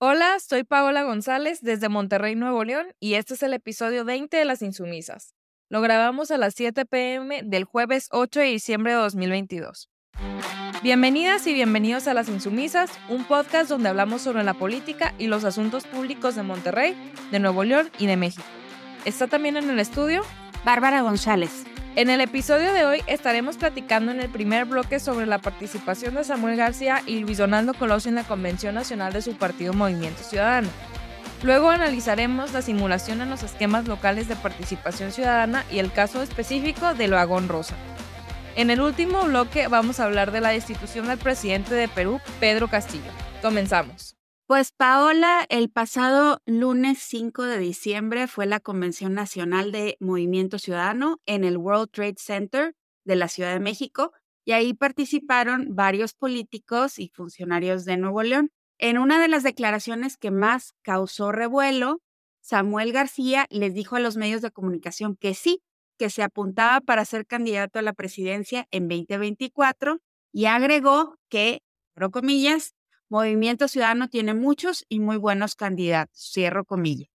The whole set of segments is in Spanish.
Hola, soy Paola González desde Monterrey, Nuevo León, y este es el episodio 20 de Las Insumisas. Lo grabamos a las 7 pm del jueves 8 de diciembre de 2022. Bienvenidas y bienvenidos a Las Insumisas, un podcast donde hablamos sobre la política y los asuntos públicos de Monterrey, de Nuevo León y de México. Está también en el estudio Bárbara González. En el episodio de hoy estaremos platicando en el primer bloque sobre la participación de Samuel García y Luis Donaldo Colosio en la Convención Nacional de su partido Movimiento Ciudadano. Luego analizaremos la simulación en los esquemas locales de participación ciudadana y el caso específico de Loagón Rosa. En el último bloque vamos a hablar de la destitución del presidente de Perú, Pedro Castillo. Comenzamos. Pues Paola, el pasado lunes 5 de diciembre fue la Convención Nacional de Movimiento Ciudadano en el World Trade Center de la Ciudad de México y ahí participaron varios políticos y funcionarios de Nuevo León. En una de las declaraciones que más causó revuelo, Samuel García les dijo a los medios de comunicación que sí, que se apuntaba para ser candidato a la presidencia en 2024 y agregó que, comillas, Movimiento Ciudadano tiene muchos y muy buenos candidatos, cierro comillas.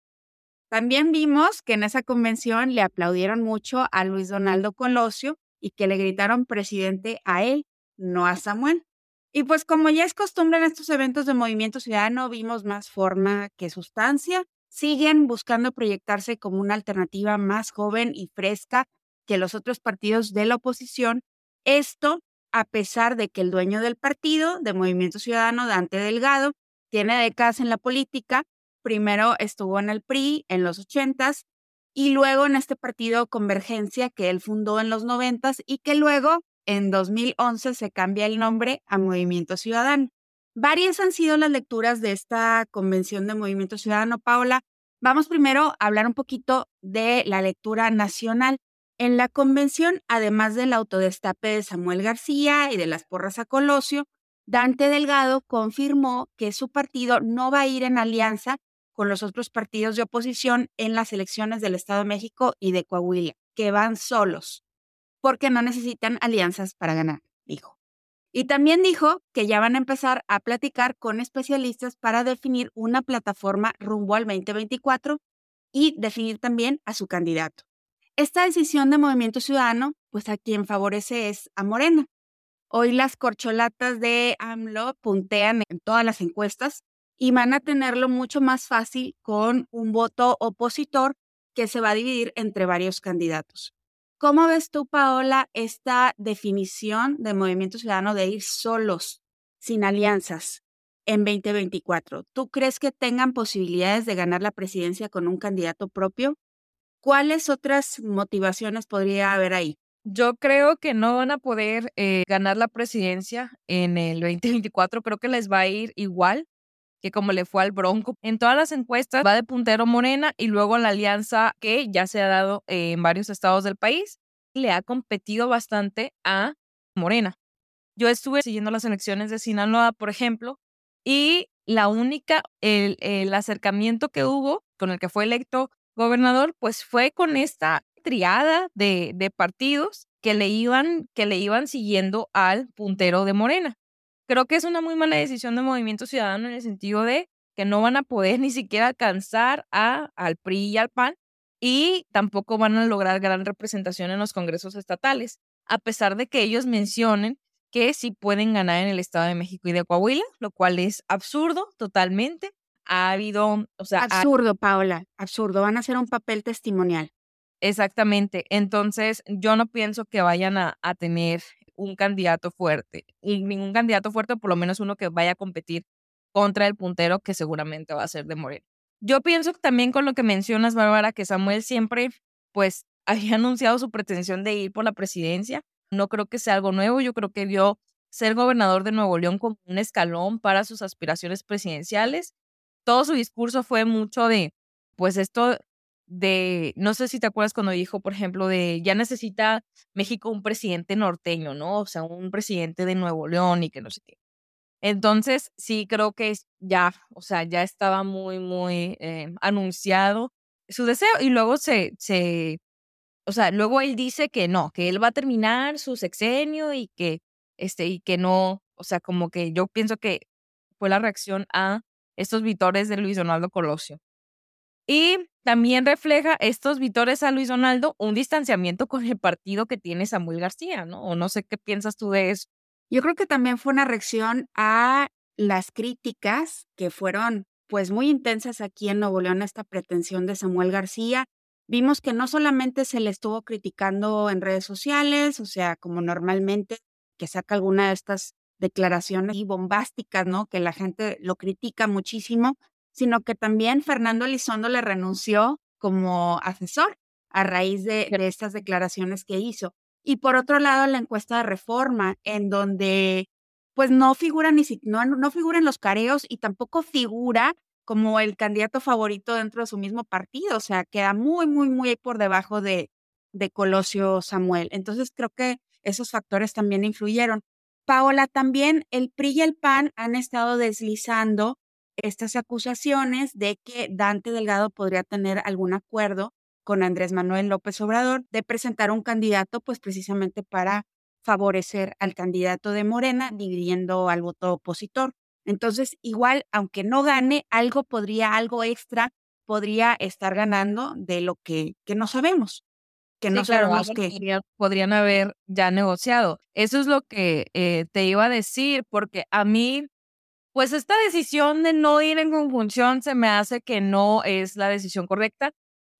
También vimos que en esa convención le aplaudieron mucho a Luis Donaldo Colosio y que le gritaron presidente a él, no a Samuel. Y pues como ya es costumbre en estos eventos de Movimiento Ciudadano, vimos más forma que sustancia. Siguen buscando proyectarse como una alternativa más joven y fresca que los otros partidos de la oposición. Esto a pesar de que el dueño del partido, de Movimiento Ciudadano, Dante Delgado, tiene décadas en la política. Primero estuvo en el PRI en los ochentas y luego en este partido Convergencia que él fundó en los noventas y que luego en 2011 se cambia el nombre a Movimiento Ciudadano. Varias han sido las lecturas de esta convención de Movimiento Ciudadano, Paula. Vamos primero a hablar un poquito de la lectura nacional. En la convención, además del autodestape de Samuel García y de las porras a Colosio, Dante Delgado confirmó que su partido no va a ir en alianza con los otros partidos de oposición en las elecciones del Estado de México y de Coahuila, que van solos, porque no necesitan alianzas para ganar, dijo. Y también dijo que ya van a empezar a platicar con especialistas para definir una plataforma rumbo al 2024 y definir también a su candidato. Esta decisión de Movimiento Ciudadano, pues a quien favorece es a Morena. Hoy las corcholatas de AMLO puntean en todas las encuestas y van a tenerlo mucho más fácil con un voto opositor que se va a dividir entre varios candidatos. ¿Cómo ves tú, Paola, esta definición de Movimiento Ciudadano de ir solos, sin alianzas, en 2024? ¿Tú crees que tengan posibilidades de ganar la presidencia con un candidato propio? ¿Cuáles otras motivaciones podría haber ahí? Yo creo que no van a poder eh, ganar la presidencia en el 2024. Creo que les va a ir igual que como le fue al Bronco. En todas las encuestas va de puntero Morena y luego la alianza que ya se ha dado en varios estados del país le ha competido bastante a Morena. Yo estuve siguiendo las elecciones de Sinaloa, por ejemplo, y la única, el, el acercamiento que hubo con el que fue electo gobernador, pues fue con esta triada de, de partidos que le, iban, que le iban siguiendo al puntero de Morena. Creo que es una muy mala decisión de Movimiento Ciudadano en el sentido de que no van a poder ni siquiera alcanzar a, al PRI y al PAN y tampoco van a lograr gran representación en los congresos estatales, a pesar de que ellos mencionen que sí pueden ganar en el Estado de México y de Coahuila, lo cual es absurdo totalmente, ha habido, o sea... Absurdo, Paola, absurdo. Van a hacer un papel testimonial. Exactamente. Entonces, yo no pienso que vayan a, tener un candidato fuerte. Y ningún candidato fuerte, por lo menos uno que vaya a competir contra el puntero, que seguramente va a ser de Moreno. Yo pienso también con lo que mencionas, Bárbara, que Samuel siempre, pues, había anunciado su pretensión de ir por la presidencia. No creo que sea algo nuevo. Yo creo que vio ser gobernador de Nuevo León como un escalón para sus aspiraciones presidenciales todo su discurso fue mucho de, pues esto de, no sé si te acuerdas cuando dijo, por ejemplo, de ya necesita México un presidente norteño, ¿no? O sea, un presidente de Nuevo León y que no sé qué. Entonces, sí, creo que ya, o sea, ya estaba muy, muy eh, anunciado su deseo y luego se, se, o sea, luego él dice que no, que él va a terminar su sexenio y que, este, y que no, o sea, como que yo pienso que fue la reacción a estos vitores de Luis Donaldo Colosio. Y también refleja estos vitores a Luis Donaldo un distanciamiento con el partido que tiene Samuel García, ¿no? O no sé qué piensas tú de eso. Yo creo que también fue una reacción a las críticas que fueron pues muy intensas aquí en Nuevo León esta pretensión de Samuel García. Vimos que no solamente se le estuvo criticando en redes sociales, o sea, como normalmente que saca alguna de estas declaraciones y bombásticas, ¿no? Que la gente lo critica muchísimo, sino que también Fernando Elizondo le renunció como asesor a raíz de, estas declaraciones que hizo. Y por otro lado, la encuesta de reforma, en donde pues no figura ni no, no figura en los careos y tampoco figura como el candidato favorito dentro de su mismo partido, o sea, queda muy, muy, muy por debajo de, de Colosio Samuel. Entonces creo que esos factores también influyeron. Paola, también el PRI y el PAN han estado deslizando estas acusaciones de que Dante Delgado podría tener algún acuerdo con Andrés Manuel López Obrador de presentar un candidato, pues precisamente para favorecer al candidato de Morena, dividiendo al voto opositor. Entonces, igual, aunque no gane, algo podría, algo extra podría estar ganando de lo que, que no sabemos que no sabemos que podrían, haber ya negociado. Eso es lo que eh, te iba a decir, porque a mí, pues esta decisión de no ir en conjunción se me hace que no es la decisión correcta.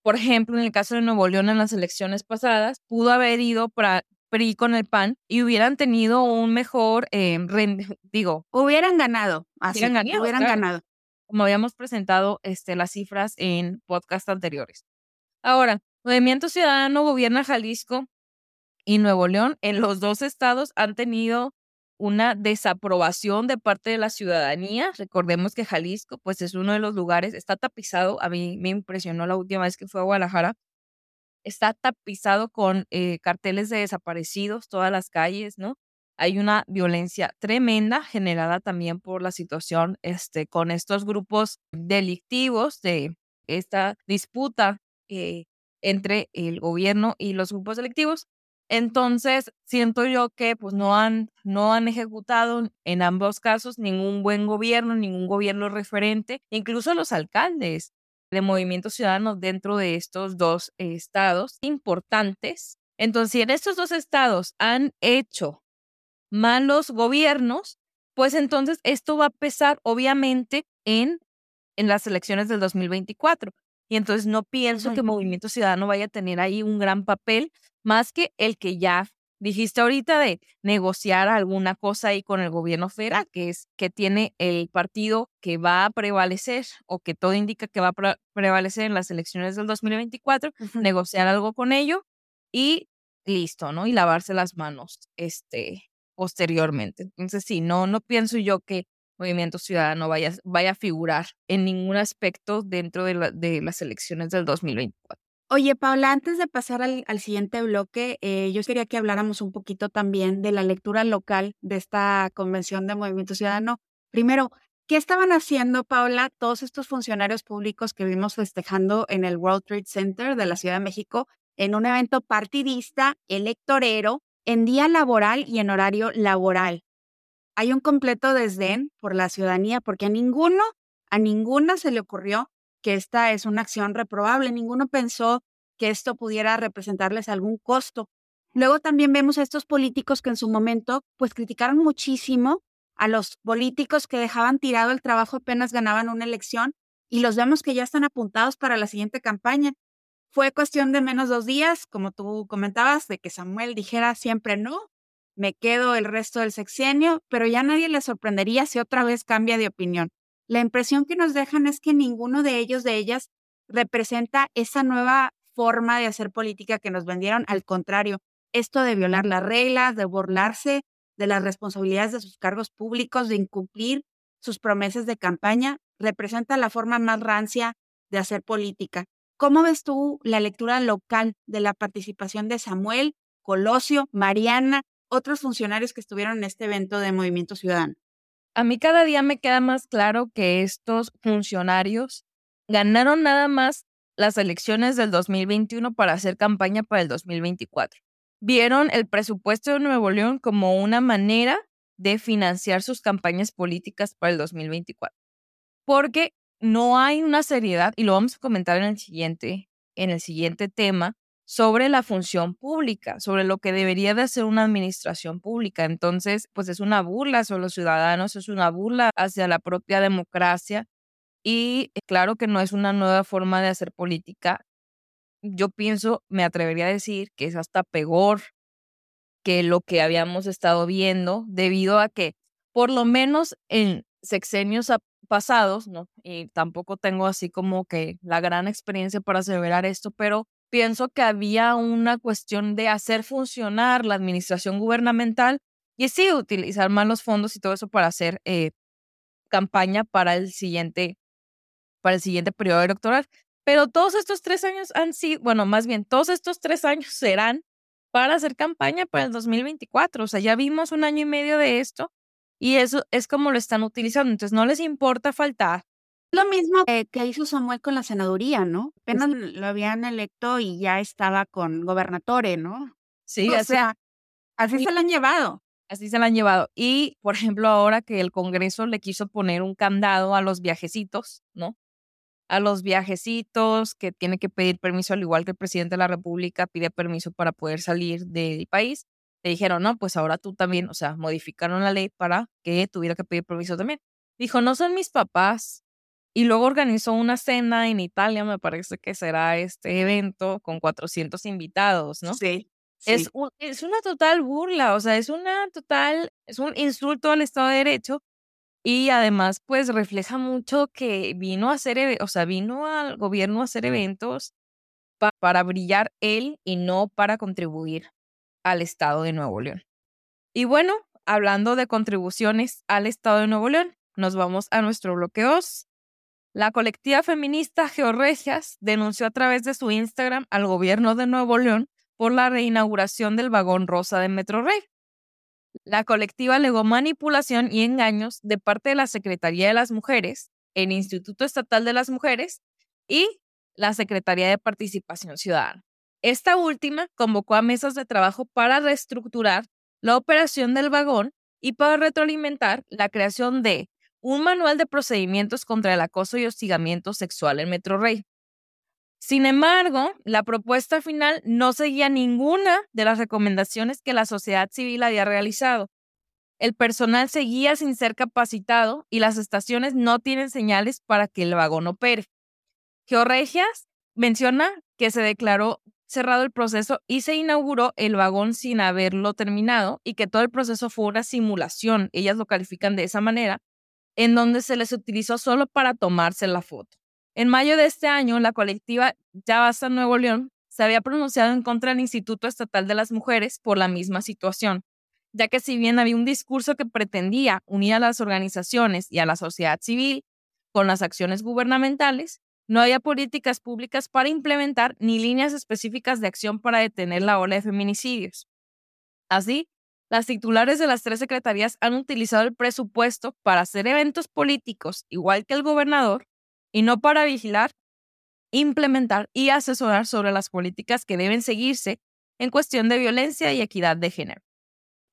Por ejemplo, en el caso de Nuevo León en las elecciones pasadas, pudo haber ido para PRI con el PAN y hubieran tenido un mejor, eh, digo. Hubieran ganado, así, hubieran ganado. Hubieran ganado. Como habíamos presentado este, las cifras en podcast anteriores. Ahora, Movimiento Ciudadano gobierna Jalisco y Nuevo León. En los dos estados han tenido una desaprobación de parte de la ciudadanía. Recordemos que Jalisco, pues es uno de los lugares, está tapizado, a mí me impresionó la última vez que fue a Guadalajara, está tapizado con eh, carteles de desaparecidos, todas las calles, ¿no? Hay una violencia tremenda generada también por la situación este, con estos grupos delictivos de esta disputa eh, entre el gobierno y los grupos electivos. Entonces, siento yo que pues no han, no han ejecutado en ambos casos ningún buen gobierno, ningún gobierno referente, incluso los alcaldes de Movimiento Ciudadano dentro de estos dos estados importantes. Entonces, si en estos dos estados han hecho malos gobiernos, pues entonces esto va a pesar obviamente en, en las elecciones del 2024. Y entonces no pienso que Movimiento Ciudadano vaya a tener ahí un gran papel, más que el que ya dijiste ahorita de negociar alguna cosa ahí con el gobierno federal, que es que tiene el partido que va a prevalecer o que todo indica que va a prevalecer en las elecciones del 2024, negociar algo con ello y listo, ¿no? Y lavarse las manos este posteriormente. Entonces sí, no no pienso yo que Movimiento Ciudadano vaya, vaya a figurar en ningún aspecto dentro de, de las elecciones del 2024. Oye, Paula, antes de pasar al, siguiente bloque, eh, yo quería que habláramos un poquito también de la lectura local de esta convención de Movimiento Ciudadano. Primero, ¿qué estaban haciendo, Paula, todos estos funcionarios públicos que vimos festejando en el World Trade Center de la Ciudad de México en un evento partidista, electorero, en día laboral y en horario laboral? Hay un completo desdén por la ciudadanía porque a ninguno, a ninguna se le ocurrió que esta es una acción reprobable, ninguno pensó que esto pudiera representarles algún costo. Luego también vemos a estos políticos que en su momento pues criticaron muchísimo a los políticos que dejaban tirado el trabajo apenas ganaban una elección y los vemos que ya están apuntados para la siguiente campaña. Fue cuestión de menos dos días, como tú comentabas, de que Samuel dijera siempre no me quedo el resto del sexenio, pero ya nadie le sorprendería si otra vez cambia de opinión. La impresión que nos dejan es que ninguno de ellos, de ellas, representa esa nueva forma de hacer política que nos vendieron. Al contrario, esto de violar las reglas, de burlarse de las responsabilidades de sus cargos públicos, de incumplir sus promesas de campaña, representa la forma más rancia de hacer política. ¿Cómo ves tú la lectura local de la participación de Samuel, Colosio, Mariana otros funcionarios que estuvieron en este evento de Movimiento Ciudadano. A mí cada día me queda más claro que estos funcionarios ganaron nada más las elecciones del 2021 para hacer campaña para el 2024. Vieron el presupuesto de Nuevo León como una manera de financiar sus campañas políticas para el 2024. porque no hay una seriedad, y lo vamos a comentar en el siguiente, en el siguiente tema, sobre la función pública, sobre lo que debería de hacer una administración pública. Entonces, pues es una burla hacia los ciudadanos, es una burla hacia la propia democracia y eh, claro que no es una nueva forma de hacer política. Yo pienso, me atrevería a decir que es hasta peor que lo que habíamos estado viendo debido a que por lo menos en sexenios pasados, ¿no? Y tampoco tengo así como que la gran experiencia para aseverar esto, pero pienso que había una cuestión de hacer funcionar la administración gubernamental y sí utilizar más los fondos y todo eso para hacer eh, campaña para el siguiente para el siguiente periodo electoral. Pero todos estos tres años han sido, bueno, más bien, todos estos tres años serán para hacer campaña para el 2024. O sea, ya vimos un año y medio de esto y eso es como lo están utilizando. Entonces, no les importa faltar. Lo mismo que, hizo Samuel con la senaduría, ¿no? Apenas lo habían electo y ya estaba con gobernatore, ¿no? Sí, o sea, así se lo han llevado. Así se lo han llevado. Y, por ejemplo, ahora que el Congreso le quiso poner un candado a los viajecitos, ¿no? A los viajecitos que tiene que pedir permiso, al igual que el presidente de la República pide permiso para poder salir del país le dijeron, no, pues ahora tú también, o sea, modificaron la ley para que tuviera que pedir permiso también. Dijo, no son mis papás. Y luego organizó una cena en Italia, me parece que será este evento con 400 invitados, ¿no? Sí. Es, es una total burla, o sea, es una total, es un insulto al Estado de Derecho y además pues refleja mucho que vino a hacer, o sea, vino al gobierno a hacer eventos para brillar él y no para contribuir al Estado de Nuevo León. Y bueno, hablando de contribuciones al Estado de Nuevo León, nos vamos a nuestro bloque 2. La colectiva feminista Georregias denunció a través de su Instagram al gobierno de Nuevo León por la reinauguración del vagón rosa de Metrorrey. La colectiva alegó manipulación y engaños de parte de la Secretaría de las Mujeres, el Instituto Estatal de las Mujeres y la Secretaría de Participación Ciudadana. Esta última convocó a mesas de trabajo para reestructurar la operación del vagón y para retroalimentar la creación de un manual de procedimientos contra el acoso y hostigamiento sexual en Metro Rey. Sin embargo, la propuesta final no seguía ninguna de las recomendaciones que la sociedad civil había realizado. El personal seguía sin ser capacitado y las estaciones no tienen señales para que el vagón opere. Georregias menciona que se declaró cerrado el proceso y se inauguró el vagón sin haberlo terminado y que todo el proceso fue una simulación, ellas lo califican de esa manera, en donde se les utilizó solo para tomarse la foto. En mayo de este año, la colectiva Ya Basta Nuevo León se había pronunciado en contra del Instituto Estatal de las Mujeres por la misma situación, ya que si bien había un discurso que pretendía unir a las organizaciones y a la sociedad civil con las acciones gubernamentales, no había políticas públicas para implementar ni líneas específicas de acción para detener la ola de feminicidios. Así, las titulares de las tres secretarías han utilizado el presupuesto para hacer eventos políticos, igual que el gobernador, y no para vigilar, implementar y asesorar sobre las políticas que deben seguirse en cuestión de violencia y equidad de género.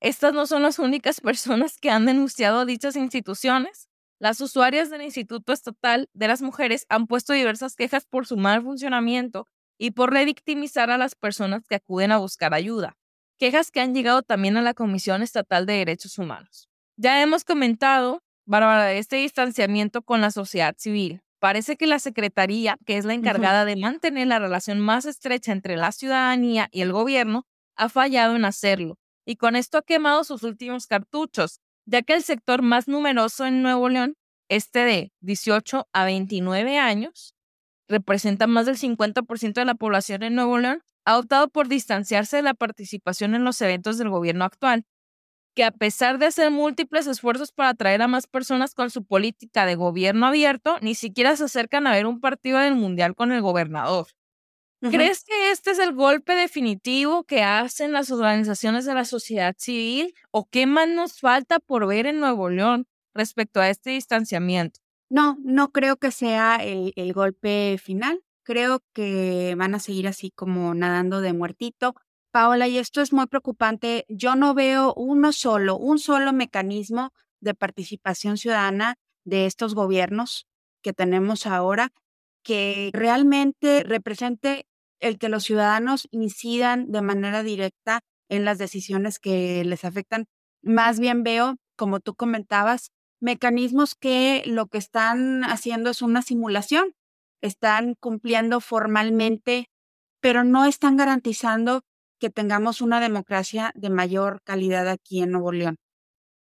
Estas no son las únicas personas que han denunciado dichas instituciones. Las usuarias del Instituto Estatal de las Mujeres han puesto diversas quejas por su mal funcionamiento y por revictimizar a las personas que acuden a buscar ayuda. Quejas que han llegado también a la Comisión Estatal de Derechos Humanos. Ya hemos comentado, Bárbara, este distanciamiento con la sociedad civil. Parece que la Secretaría, que es la encargada de mantener la relación más estrecha entre la ciudadanía y el gobierno, ha fallado en hacerlo. Y con esto ha quemado sus últimos cartuchos, ya que el sector más numeroso en Nuevo León, este de 18 a 29 años, representa más del 50% de la población en Nuevo León, ha optado por distanciarse de la participación en los eventos del gobierno actual, que a pesar de hacer múltiples esfuerzos para atraer a más personas con su política de gobierno abierto, ni siquiera se acercan a ver un partido del Mundial con el gobernador. ¿Crees que este es el golpe definitivo que hacen las organizaciones de la sociedad civil? ¿O qué más nos falta por ver en Nuevo León respecto a este distanciamiento? No, no creo que sea el, el golpe final. Creo que van a seguir así como nadando de muertito. Paola, y esto es muy preocupante. Yo no veo uno solo, un solo mecanismo de participación ciudadana de estos gobiernos que tenemos ahora que realmente represente el que los ciudadanos incidan de manera directa en las decisiones que les afectan. Más bien veo, como tú comentabas, mecanismos que lo que están haciendo es una simulación, están cumpliendo formalmente, pero no están garantizando que tengamos una democracia de mayor calidad aquí en Nuevo León.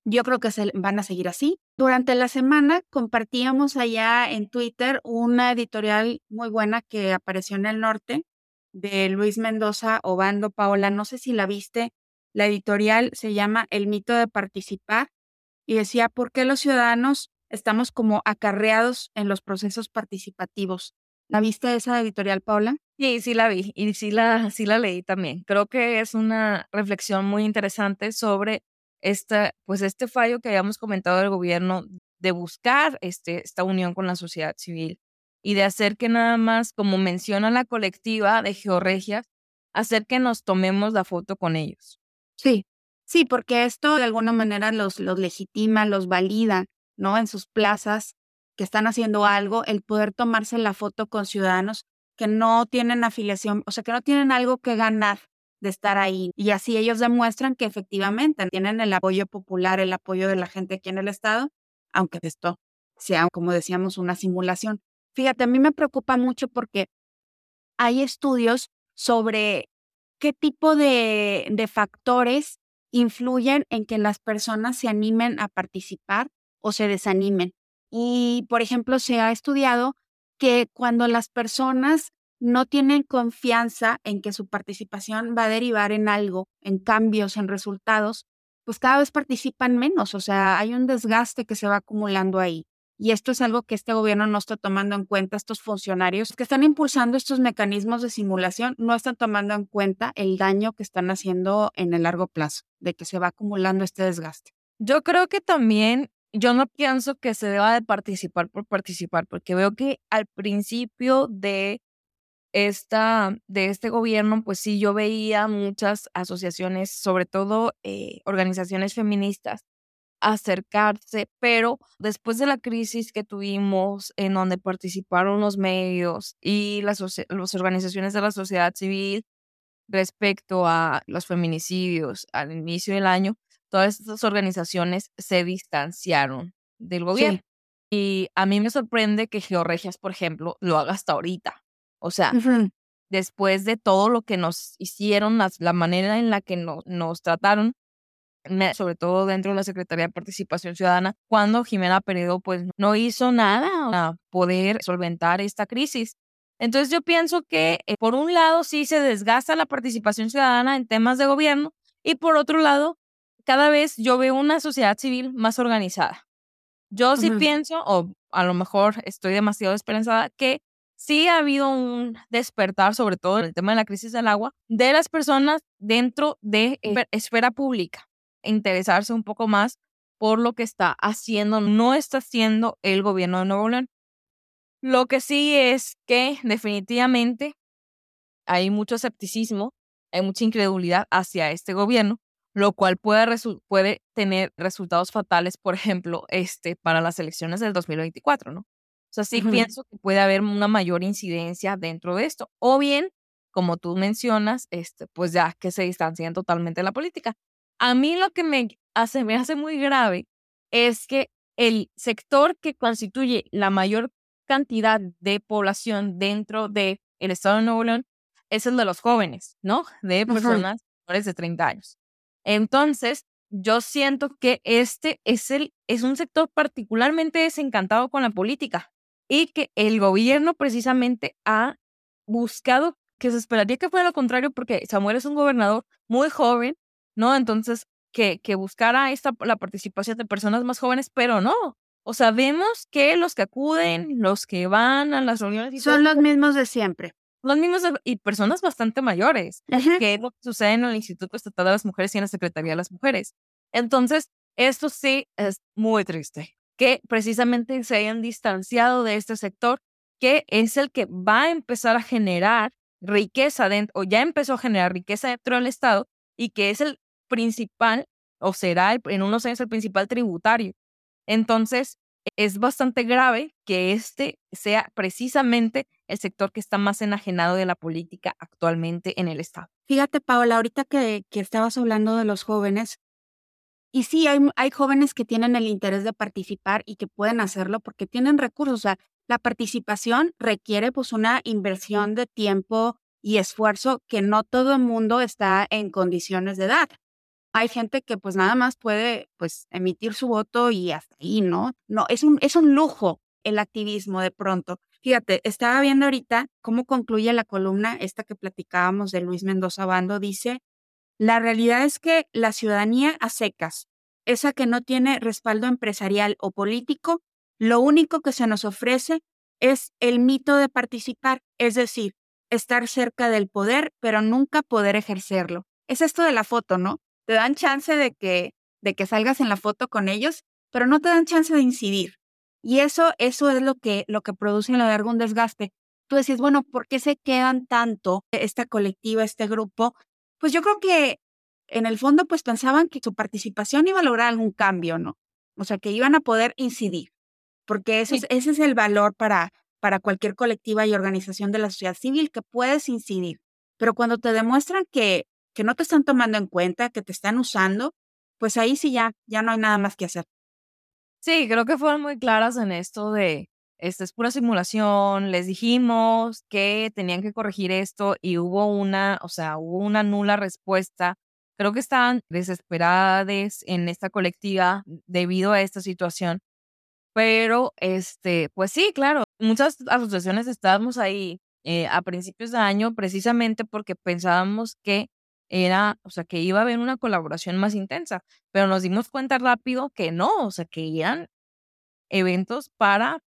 Yo creo que se van a seguir así. Durante la semana compartíamos allá en Twitter una editorial muy buena que apareció en el norte de Luis Mendoza Obando Paola. No sé si la viste. La editorial se llama El mito de participar y decía, ¿por qué los ciudadanos estamos como acarreados en los procesos participativos? ¿La viste esa editorial, Paola? Sí, sí la vi y sí la, sí la leí también. Creo que es una reflexión muy interesante sobre esta, pues este fallo que habíamos comentado del gobierno de buscar este, esta unión con la sociedad civil y de hacer que nada más, como menciona la colectiva de Georregias, hacer que nos tomemos la foto con ellos. Sí, sí, porque esto de alguna manera los, los legitima, los valida, ¿no? En sus plazas que están haciendo algo, el poder tomarse la foto con ciudadanos que no tienen afiliación, o sea, que no tienen algo que ganar de estar ahí. Y así ellos demuestran que efectivamente tienen el apoyo popular, el apoyo de la gente aquí en el Estado, aunque esto sea, como decíamos, una simulación. Fíjate, a mí me preocupa mucho porque hay estudios sobre qué tipo de, de factores influyen en que las personas se animen a participar o se desanimen. Y, por ejemplo, se ha estudiado que cuando las personas no tienen confianza en que su participación va a derivar en algo, en cambios, en resultados, pues cada vez participan menos, o sea, hay un desgaste que se va acumulando ahí. Y esto es algo que este gobierno no está tomando en cuenta. Estos funcionarios que están impulsando estos mecanismos de simulación no están tomando en cuenta el daño que están haciendo en el largo plazo, de que se va acumulando este desgaste. Yo creo que también, yo no pienso que se deba de participar por participar, porque veo que al principio de esta, de este gobierno, pues sí, yo veía muchas asociaciones, sobre todo eh, organizaciones feministas, acercarse, pero después de la crisis que tuvimos en donde participaron los medios y las, las organizaciones de la sociedad civil respecto a los feminicidios al inicio del año, todas estas organizaciones se distanciaron del gobierno. Y a mí me sorprende que Georregias, por ejemplo, lo haga hasta ahorita. O sea, después de todo lo que nos hicieron, la manera en la que nos trataron, sobre todo dentro de la Secretaría de Participación Ciudadana, cuando Jimena Peredo pues no hizo nada para poder solventar esta crisis. Entonces yo pienso que eh, por un lado sí se desgasta la participación ciudadana en temas de gobierno y por otro lado cada vez yo veo una sociedad civil más organizada. Yo sí pienso, o a lo mejor estoy demasiado esperanzada, que sí ha habido un despertar, sobre todo en el tema de la crisis del agua, de las personas dentro de esfera pública, interesarse un poco más por lo que está haciendo, no está haciendo el gobierno de Nuevo León. Lo que sí es que definitivamente hay mucho escepticismo, hay mucha incredulidad hacia este gobierno, lo cual puede, puede tener resultados fatales, por ejemplo, este, para las elecciones del 2024, ¿no? O sea, sí pienso que puede haber una mayor incidencia dentro de esto. O bien, como tú mencionas, este, pues ya que se distancian totalmente de la política. A mí lo que me hace, me hace muy grave es que el sector que constituye la mayor cantidad de población dentro del el estado de Nuevo León es el de los jóvenes, ¿no? De personas menores de 30 años. Entonces, yo siento que este es, el, es un sector particularmente desencantado con la política y que el gobierno precisamente ha buscado que se esperaría que fuera lo contrario porque Samuel es un gobernador muy joven, ¿no? Entonces, que, que buscara esta, la participación de personas más jóvenes, pero no. O sea, vemos que los que acuden, los que van a las reuniones... Son los mismos de siempre. Los mismos y personas bastante mayores, que es lo que sucede en el Instituto Estatal de las Mujeres y en la Secretaría de las Mujeres. Entonces, esto sí es muy triste que precisamente se hayan distanciado de este sector, que es el que va a empezar a generar riqueza dentro, o ya empezó a generar riqueza dentro del Estado, y que es el principal, o será en unos años el principal tributario. Entonces, es bastante grave que este sea precisamente el sector que está más enajenado de la política actualmente en el Estado. Fíjate, Paola, ahorita que, que estabas hablando de los jóvenes, y sí, hay, hay jóvenes que tienen el interés de participar y que pueden hacerlo porque tienen recursos. O sea, la participación requiere pues una inversión de tiempo y esfuerzo que no todo el mundo está en condiciones de dar. Hay gente que pues nada más puede pues emitir su voto y hasta ahí, ¿no? No, es un, es un lujo el activismo de pronto. Fíjate, estaba viendo ahorita cómo concluye la columna, esta que platicábamos de Luis Mendoza Bando, dice, la realidad es que la ciudadanía a secas, esa que no tiene respaldo empresarial o político, lo único que se nos ofrece es el mito de participar, es decir, estar cerca del poder, pero nunca poder ejercerlo. Es esto de la foto, ¿no? Te dan chance de que, de que salgas en la foto con ellos, pero no te dan chance de incidir. Y eso, eso es lo que, lo que produce en lo largo un desgaste. Tú decís, bueno, ¿por qué se quedan tanto esta colectiva, este grupo? Pues yo creo que en el fondo pues pensaban que su participación iba a lograr algún cambio, ¿no? O sea, que iban a poder incidir, porque ese, es, ese es el valor para, para cualquier colectiva y organización de la sociedad civil, que puedes incidir. Pero cuando te demuestran que, que no te están tomando en cuenta, que te están usando, pues ahí sí ya, ya no hay nada más que hacer. Sí, creo que fueron muy claras en esto de, esta es pura simulación, les dijimos que tenían que corregir esto y hubo una, o sea, hubo una nula respuesta. Creo que estaban desesperadas en esta colectiva debido a esta situación. Pero, este, pues sí, claro, muchas asociaciones estábamos ahí eh, a principios de año precisamente porque pensábamos que era, o sea, que iba a haber una colaboración más intensa, pero nos dimos cuenta rápido que no, o sea, que eran eventos para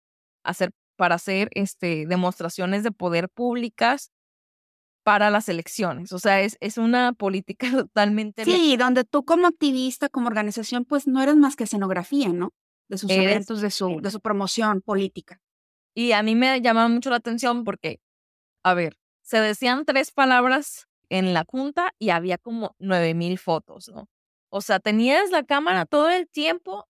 hacer, para hacer este, demostraciones de poder públicas para las elecciones. O sea, es, es una política totalmente... Sí, donde tú como activista, como organización, pues no eres más que escenografía, ¿no? De sus eventos, de su, de su promoción política. Y a mí me llamaba mucho la atención porque, a ver, se decían tres palabras en la junta y había como nueve mil fotos, ¿no? O sea, tenías la cámara todo el tiempo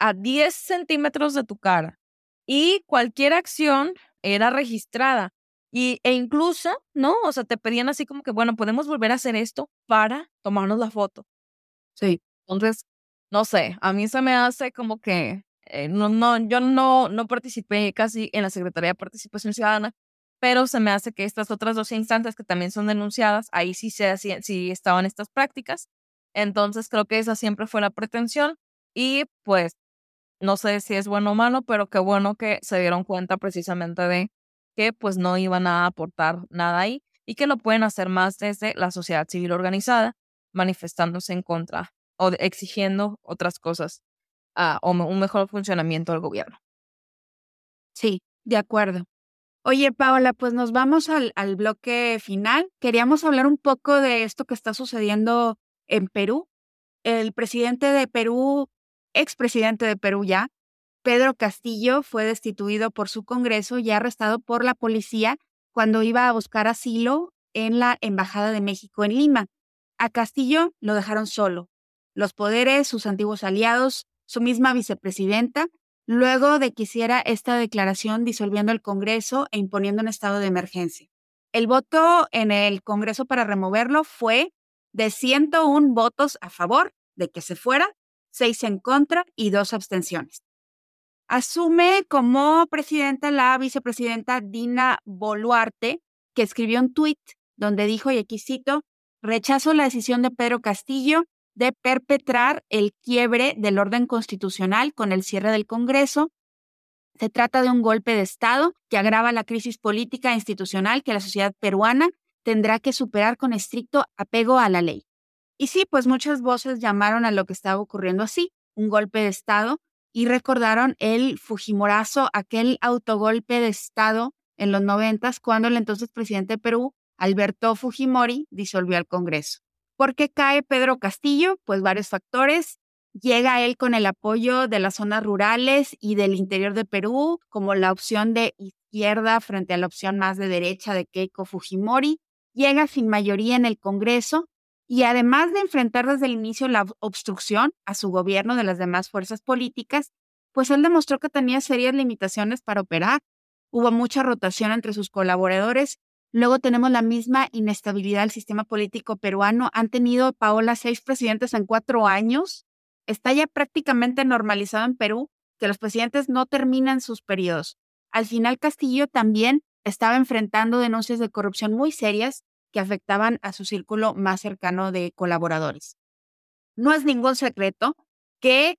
a 10 centímetros de tu cara y cualquier acción era registrada. Y, e incluso, ¿no? O sea, te pedían así como que, bueno, podemos volver a hacer esto para tomarnos la foto. Sí. Entonces, no sé, a mí se me hace como que, eh, no, no, yo no, no participé casi en la Secretaría de Participación Ciudadana, pero se me hace que estas otras dos instancias que también son denunciadas, ahí sí, se hacían, sí estaban estas prácticas. Entonces, creo que esa siempre fue la pretensión. Y pues no sé si es bueno o malo, pero qué bueno que se dieron cuenta precisamente de que pues no iban a aportar nada ahí y que lo pueden hacer más desde la sociedad civil organizada, manifestándose en contra o exigiendo otras cosas uh, o un mejor funcionamiento del gobierno. Sí, de acuerdo. Oye, Paola, pues nos vamos al, bloque final. Queríamos hablar un poco de esto que está sucediendo en Perú. El presidente de Perú expresidente de Perú ya, Pedro Castillo, fue destituido por su Congreso y arrestado por la policía cuando iba a buscar asilo en la Embajada de México en Lima. A Castillo lo dejaron solo. Los poderes, sus antiguos aliados, su misma vicepresidenta, luego de que hiciera esta declaración disolviendo el Congreso e imponiendo un estado de emergencia. El voto en el Congreso para removerlo fue de 101 votos a favor de que se fuera seis en contra y dos abstenciones. Asume como presidenta la vicepresidenta Dina Boluarte, que escribió un tuit donde dijo, y aquí cito, rechazo la decisión de Pedro Castillo de perpetrar el quiebre del orden constitucional con el cierre del Congreso. Se trata de un golpe de Estado que agrava la crisis política e institucional que la sociedad peruana tendrá que superar con estricto apego a la ley. Y sí, pues muchas voces llamaron a lo que estaba ocurriendo así, un golpe de Estado, y recordaron el Fujimorazo, aquel autogolpe de Estado en los noventas, cuando el entonces presidente de Perú, Alberto Fujimori, disolvió el Congreso. ¿Por qué cae Pedro Castillo? Pues varios factores. Llega él con el apoyo de las zonas rurales y del interior de Perú, como la opción de izquierda frente a la opción más de derecha de Keiko Fujimori. Llega sin mayoría en el Congreso y además de enfrentar desde el inicio la obstrucción a su gobierno de las demás fuerzas políticas, pues él demostró que tenía serias limitaciones para operar. Hubo mucha rotación entre sus colaboradores. Luego tenemos la misma inestabilidad del sistema político peruano. Han tenido, Paola, seis presidentes en cuatro años. Está ya prácticamente normalizado en Perú que los presidentes no terminan sus periodos. Al final, Castillo también estaba enfrentando denuncias de corrupción muy serias que afectaban a su círculo más cercano de colaboradores. No es ningún secreto que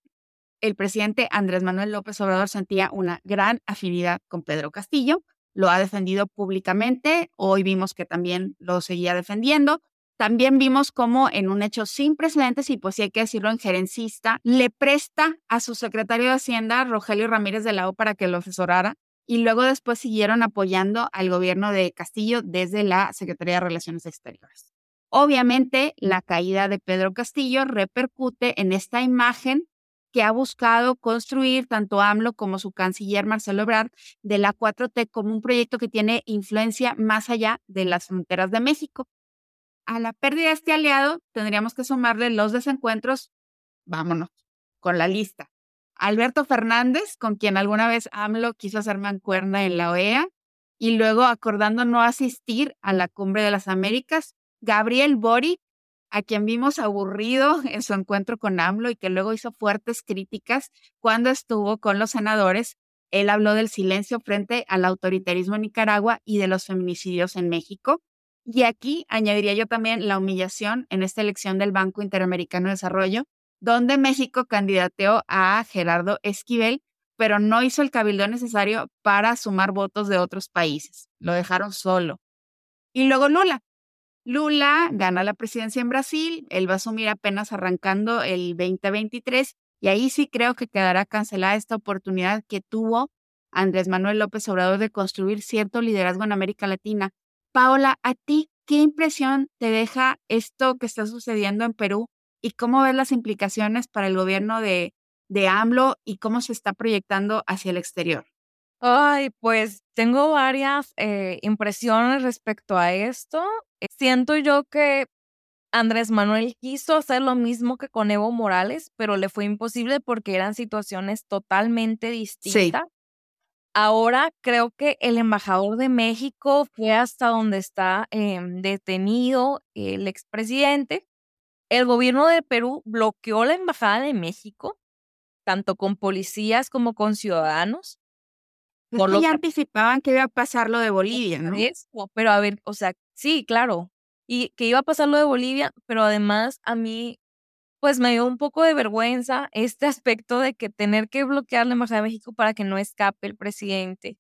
el presidente Andrés Manuel López Obrador sentía una gran afinidad con Pedro Castillo, lo ha defendido públicamente, hoy vimos que también lo seguía defendiendo. También vimos cómo en un hecho sin precedentes, y pues sí hay que decirlo en gerencista, le presta a su secretario de Hacienda, Rogelio Ramírez de la O, para que lo asesorara y luego después siguieron apoyando al gobierno de Castillo desde la Secretaría de Relaciones Exteriores. Obviamente, la caída de Pedro Castillo repercute en esta imagen que ha buscado construir tanto AMLO como su canciller Marcelo Ebrard de la 4T como un proyecto que tiene influencia más allá de las fronteras de México. A la pérdida de este aliado tendríamos que sumarle los desencuentros, vámonos, con la lista. Alberto Fernández, con quien alguna vez AMLO quiso hacer mancuerna en la OEA, y luego acordando no asistir a la Cumbre de las Américas, Gabriel Boric, a quien vimos aburrido en su encuentro con AMLO y que luego hizo fuertes críticas cuando estuvo con los senadores. Él habló del silencio frente al autoritarismo en Nicaragua y de los feminicidios en México. Y aquí añadiría yo también la humillación en esta elección del Banco Interamericano de Desarrollo, donde México candidateó a Gerardo Esquivel, pero no hizo el cabildo necesario para sumar votos de otros países. Lo dejaron solo. Y luego Lula, Lula gana la presidencia en Brasil, él va a asumir apenas arrancando el 2023 y ahí sí creo que quedará cancelada esta oportunidad que tuvo Andrés Manuel López Obrador de construir cierto liderazgo en América Latina. Paola, ¿a ti qué impresión te deja esto que está sucediendo en Perú y cómo ves las implicaciones para el gobierno de, de AMLO y cómo se está proyectando hacia el exterior? Ay, pues tengo varias eh, impresiones respecto a esto. Eh, siento yo que Andrés Manuel quiso hacer lo mismo que con Evo Morales, pero le fue imposible porque eran situaciones totalmente distintas. Ahora creo que el embajador de México fue hasta donde está em, detenido el expresidente. El gobierno de Perú bloqueó la embajada de México, tanto con policías como con ciudadanos. Por lo ya anticipaban que iba a pasar lo de Bolivia, ¿no? pero a ver, o sea, sí, claro. Y que iba a pasar lo de Bolivia, pero además a mí, pues me dio un poco de vergüenza este aspecto de que tener que bloquear la Embajada de México para que no escape el presidente.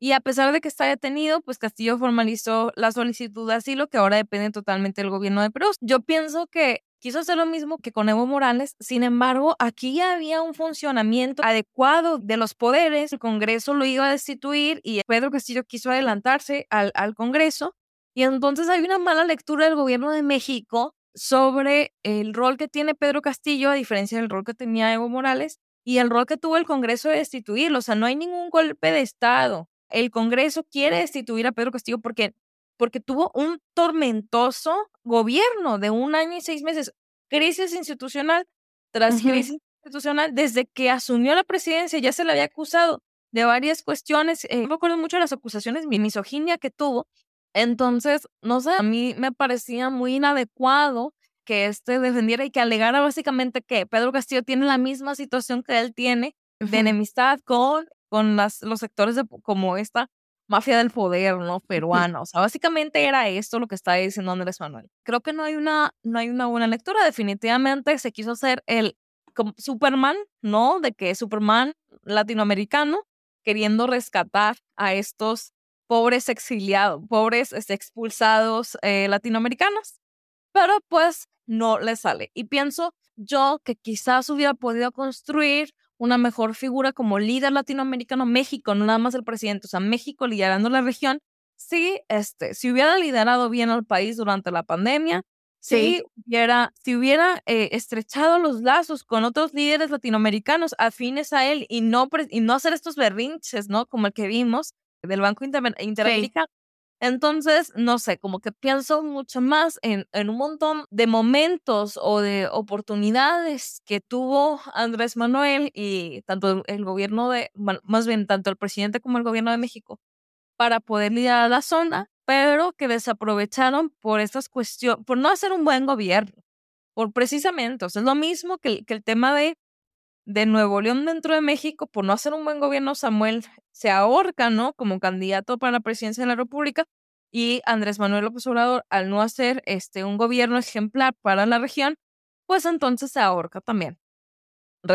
Y a pesar de que está detenido, pues Castillo formalizó la solicitud de asilo, que ahora depende totalmente del gobierno de Perú. Yo pienso que quiso hacer lo mismo que con Evo Morales, sin embargo, aquí había un funcionamiento adecuado de los poderes, el Congreso lo iba a destituir y Pedro Castillo quiso adelantarse al Congreso, y entonces hay una mala lectura del gobierno de México sobre el rol que tiene Pedro Castillo, a diferencia del rol que tenía Evo Morales, y el rol que tuvo el Congreso de destituirlo. O sea, no hay ningún golpe de Estado. El Congreso quiere destituir a Pedro Castillo porque porque tuvo un tormentoso gobierno de un año y seis meses, crisis institucional tras crisis institucional, desde que asumió la presidencia ya se le había acusado de varias cuestiones, eh, me acuerdo mucho de las acusaciones de misoginia que tuvo, entonces, no sé, a mí me parecía muy inadecuado que este defendiera y que alegara básicamente que Pedro Castillo tiene la misma situación que él tiene de enemistad con, con las, los sectores de, como esta mafia del poder, ¿no? Peruana. O sea, básicamente era esto lo que está diciendo Andrés Manuel. Creo que no hay una, no hay una buena lectura. Definitivamente se quiso hacer el Superman, ¿no? De que Superman latinoamericano queriendo rescatar a estos pobres exiliados, pobres este, expulsados eh, latinoamericanos. Pero pues no le sale. Y pienso yo que quizás hubiera podido construir una mejor figura como líder latinoamericano, México, no nada más el presidente, o sea, México liderando la región, si, este, si hubiera liderado bien al país durante la pandemia, si hubiera, si hubiera eh, estrechado los lazos con otros líderes latinoamericanos afines a él y no, y no hacer estos berrinches, ¿no? Como el que vimos del Banco Interamericano, Entonces, no sé, como que pienso mucho más en, en, un montón de momentos o de oportunidades que tuvo Andrés Manuel y tanto el gobierno de, más bien tanto el presidente como el gobierno de México para poder liderar la zona, pero que desaprovecharon por estas cuestiones, por no hacer un buen gobierno, por precisamente, o sea, es lo mismo que, que el tema de de Nuevo León dentro de México, por no hacer un buen gobierno, Samuel se ahorca, ¿no? Como candidato para la presidencia de la República y Andrés Manuel López Obrador, al no hacer este, un gobierno ejemplar para la región, pues entonces se ahorca también.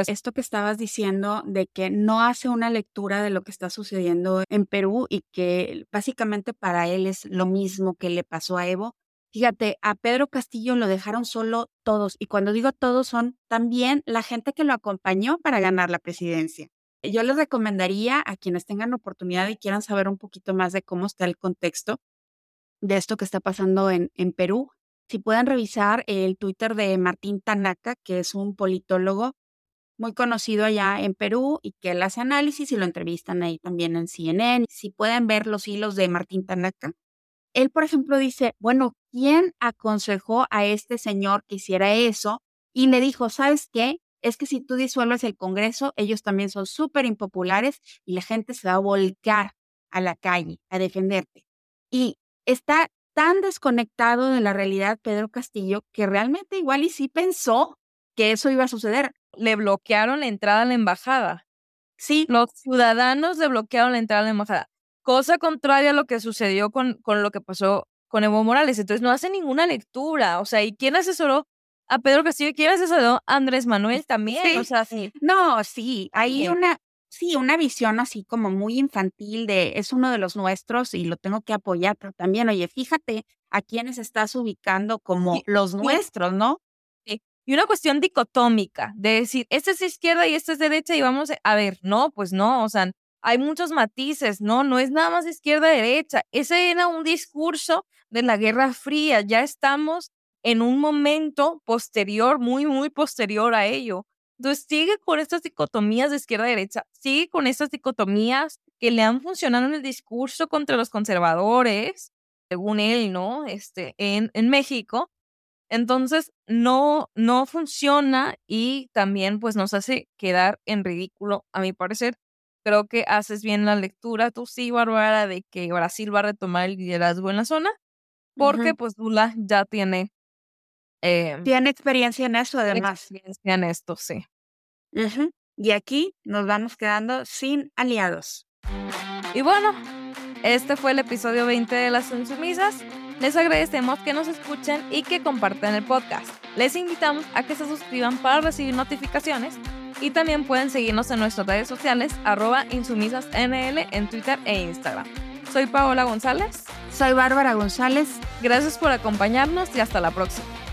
Esto que estabas diciendo de que no hace una lectura de lo que está sucediendo en Perú y que básicamente para él es lo mismo que le pasó a Evo, Fíjate, a Pedro Castillo lo dejaron solo todos, y cuando digo todos son también la gente que lo acompañó para ganar la presidencia. Yo les recomendaría a quienes tengan oportunidad y quieran saber un poquito más de cómo está el contexto de esto que está pasando en, en Perú, si pueden revisar el Twitter de Martín Tanaka, que es un politólogo muy conocido allá en Perú y que él hace análisis y lo entrevistan ahí también en CNN. Si pueden ver los hilos de Martín Tanaka, él, por ejemplo, dice, bueno, ¿quién aconsejó a este señor que hiciera eso? Y le dijo, ¿sabes qué? Es que si tú disuelves el Congreso, ellos también son súper impopulares y la gente se va a volcar a la calle a defenderte. Y está tan desconectado de la realidad Pedro Castillo que realmente igual y sí pensó que eso iba a suceder. Le bloquearon la entrada a la embajada. Sí. Los ciudadanos le bloquearon la entrada a la embajada cosa contraria a lo que sucedió con, con lo que pasó con Evo Morales. Entonces no hace ninguna lectura. O sea, ¿y quién asesoró a Pedro Castillo? ¿Quién asesoró a Andrés Manuel también? O sea, sí. No, sí, hay una, sí, una visión así como muy infantil de es uno de los nuestros y lo tengo que apoyar, pero también, oye, fíjate a quiénes estás ubicando como los nuestros, ¿no? Sí. Y una cuestión dicotómica, de decir, este es izquierda y este es derecha y vamos a ver, no, pues no, o sea, hay muchos matices, ¿no? No es nada más izquierda-derecha. Ese era un discurso de la Guerra Fría. Ya estamos en un momento posterior, muy, muy posterior a ello. Entonces sigue con estas dicotomías de izquierda-derecha, sigue con estas dicotomías que le han funcionado en el discurso contra los conservadores, según él, ¿no? Este, en, en México. Entonces, no, no funciona y también pues nos hace quedar en ridículo, a mi parecer, creo que haces bien la lectura, tú sí, Bárbara, de que Brasil va a retomar el liderazgo en la zona, porque pues Lula ya tiene... Eh, tiene experiencia en eso, además. Experiencia en esto, sí. Y aquí nos vamos quedando sin aliados. Y bueno, este fue el episodio 20 de Las Insumisas. Les agradecemos que nos escuchen y que compartan el podcast. Les invitamos a que se suscriban para recibir notificaciones y también pueden seguirnos en nuestras redes sociales, arroba insumisasnl en Twitter e Instagram. Soy Paola González. Soy Bárbara González. Gracias por acompañarnos y hasta la próxima.